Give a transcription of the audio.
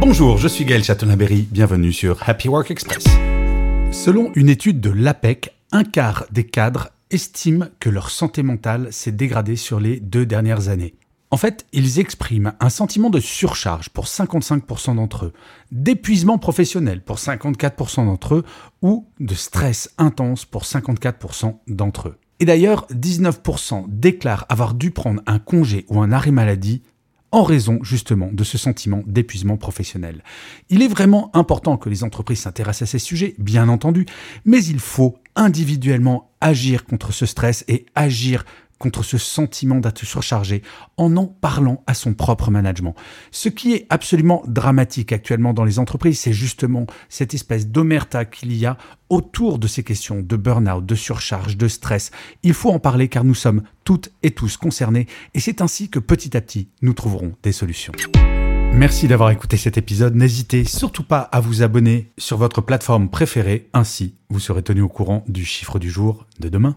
Bonjour, je suis Gaël Chatonaberry, bienvenue sur Happy Work Express. Selon une étude de l'APEC, un quart des cadres estiment que leur santé mentale s'est dégradée sur les deux dernières années. En fait, ils expriment un sentiment de surcharge pour 55% d'entre eux, d'épuisement professionnel pour 54% d'entre eux, ou de stress intense pour 54% d'entre eux. Et d'ailleurs, 19% déclarent avoir dû prendre un congé ou un arrêt maladie en raison justement de ce sentiment d'épuisement professionnel. Il est vraiment important que les entreprises s'intéressent à ces sujets, bien entendu, mais il faut individuellement agir contre ce stress et agir contre ce sentiment d'être surchargé en en parlant à son propre management. Ce qui est absolument dramatique actuellement dans les entreprises, c'est justement cette espèce d'omerta qu'il y a autour de ces questions de burn-out, de surcharge, de stress. Il faut en parler car nous sommes toutes et tous concernés et c'est ainsi que petit à petit nous trouverons des solutions. Merci d'avoir écouté cet épisode. N'hésitez surtout pas à vous abonner sur votre plateforme préférée, ainsi vous serez tenu au courant du chiffre du jour de demain.